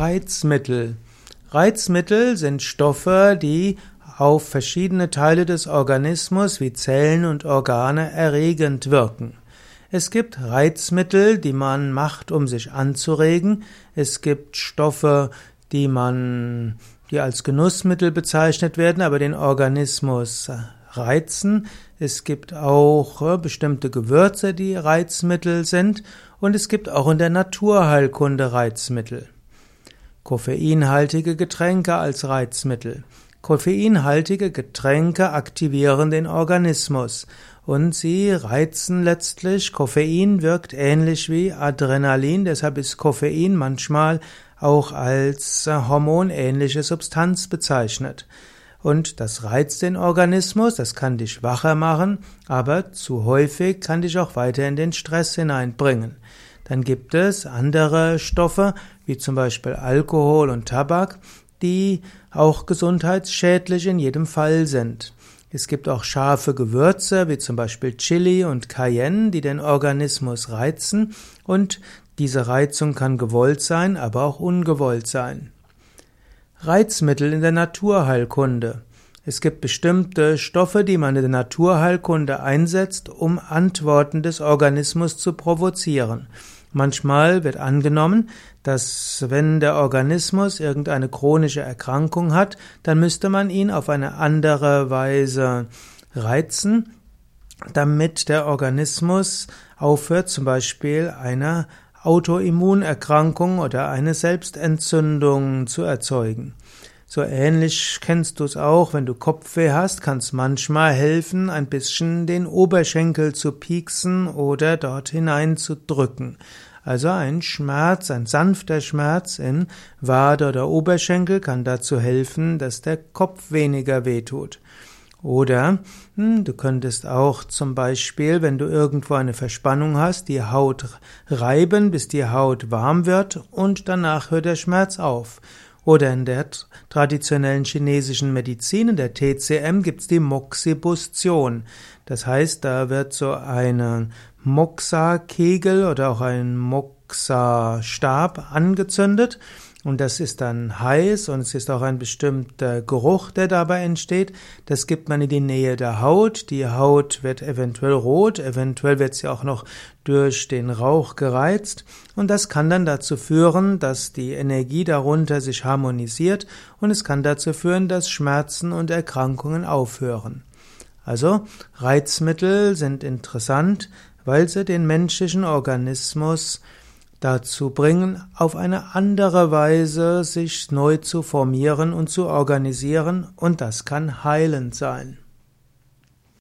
Reizmittel. Reizmittel sind Stoffe, die auf verschiedene Teile des Organismus wie Zellen und Organe erregend wirken. Es gibt Reizmittel, die man macht, um sich anzuregen. Es gibt Stoffe, die man, die als Genussmittel bezeichnet werden, aber den Organismus reizen. Es gibt auch äh, bestimmte Gewürze, die Reizmittel sind. Und es gibt auch in der Naturheilkunde Reizmittel. Koffeinhaltige Getränke als Reizmittel. Koffeinhaltige Getränke aktivieren den Organismus und sie reizen letztlich. Koffein wirkt ähnlich wie Adrenalin, deshalb ist Koffein manchmal auch als hormonähnliche Substanz bezeichnet. Und das reizt den Organismus, das kann dich wacher machen, aber zu häufig kann dich auch weiter in den Stress hineinbringen. Dann gibt es andere Stoffe, wie zum Beispiel Alkohol und Tabak, die auch gesundheitsschädlich in jedem Fall sind. Es gibt auch scharfe Gewürze, wie zum Beispiel Chili und Cayenne, die den Organismus reizen und diese Reizung kann gewollt sein, aber auch ungewollt sein. Reizmittel in der Naturheilkunde. Es gibt bestimmte Stoffe, die man in der Naturheilkunde einsetzt, um Antworten des Organismus zu provozieren. Manchmal wird angenommen, dass wenn der Organismus irgendeine chronische Erkrankung hat, dann müsste man ihn auf eine andere Weise reizen, damit der Organismus aufhört, zum Beispiel eine Autoimmunerkrankung oder eine Selbstentzündung zu erzeugen. So ähnlich kennst du es auch, wenn du Kopfweh hast, kann es manchmal helfen, ein bisschen den Oberschenkel zu pieksen oder dort hinein zu drücken. Also ein Schmerz, ein sanfter Schmerz in Wade oder Oberschenkel kann dazu helfen, dass der Kopf weniger wehtut. Oder hm, du könntest auch zum Beispiel, wenn du irgendwo eine Verspannung hast, die Haut reiben, bis die Haut warm wird und danach hört der Schmerz auf. Oder in der traditionellen chinesischen Medizin, in der TCM, gibt's die Moxibustion. Das heißt, da wird so eine Moxa-Kegel oder auch ein Moxa-Stab angezündet und das ist dann heiß und es ist auch ein bestimmter Geruch, der dabei entsteht. Das gibt man in die Nähe der Haut. Die Haut wird eventuell rot, eventuell wird sie auch noch durch den Rauch gereizt. Und das kann dann dazu führen, dass die Energie darunter sich harmonisiert und es kann dazu führen, dass Schmerzen und Erkrankungen aufhören. Also Reizmittel sind interessant, weil sie den menschlichen Organismus dazu bringen, auf eine andere Weise sich neu zu formieren und zu organisieren, und das kann heilend sein.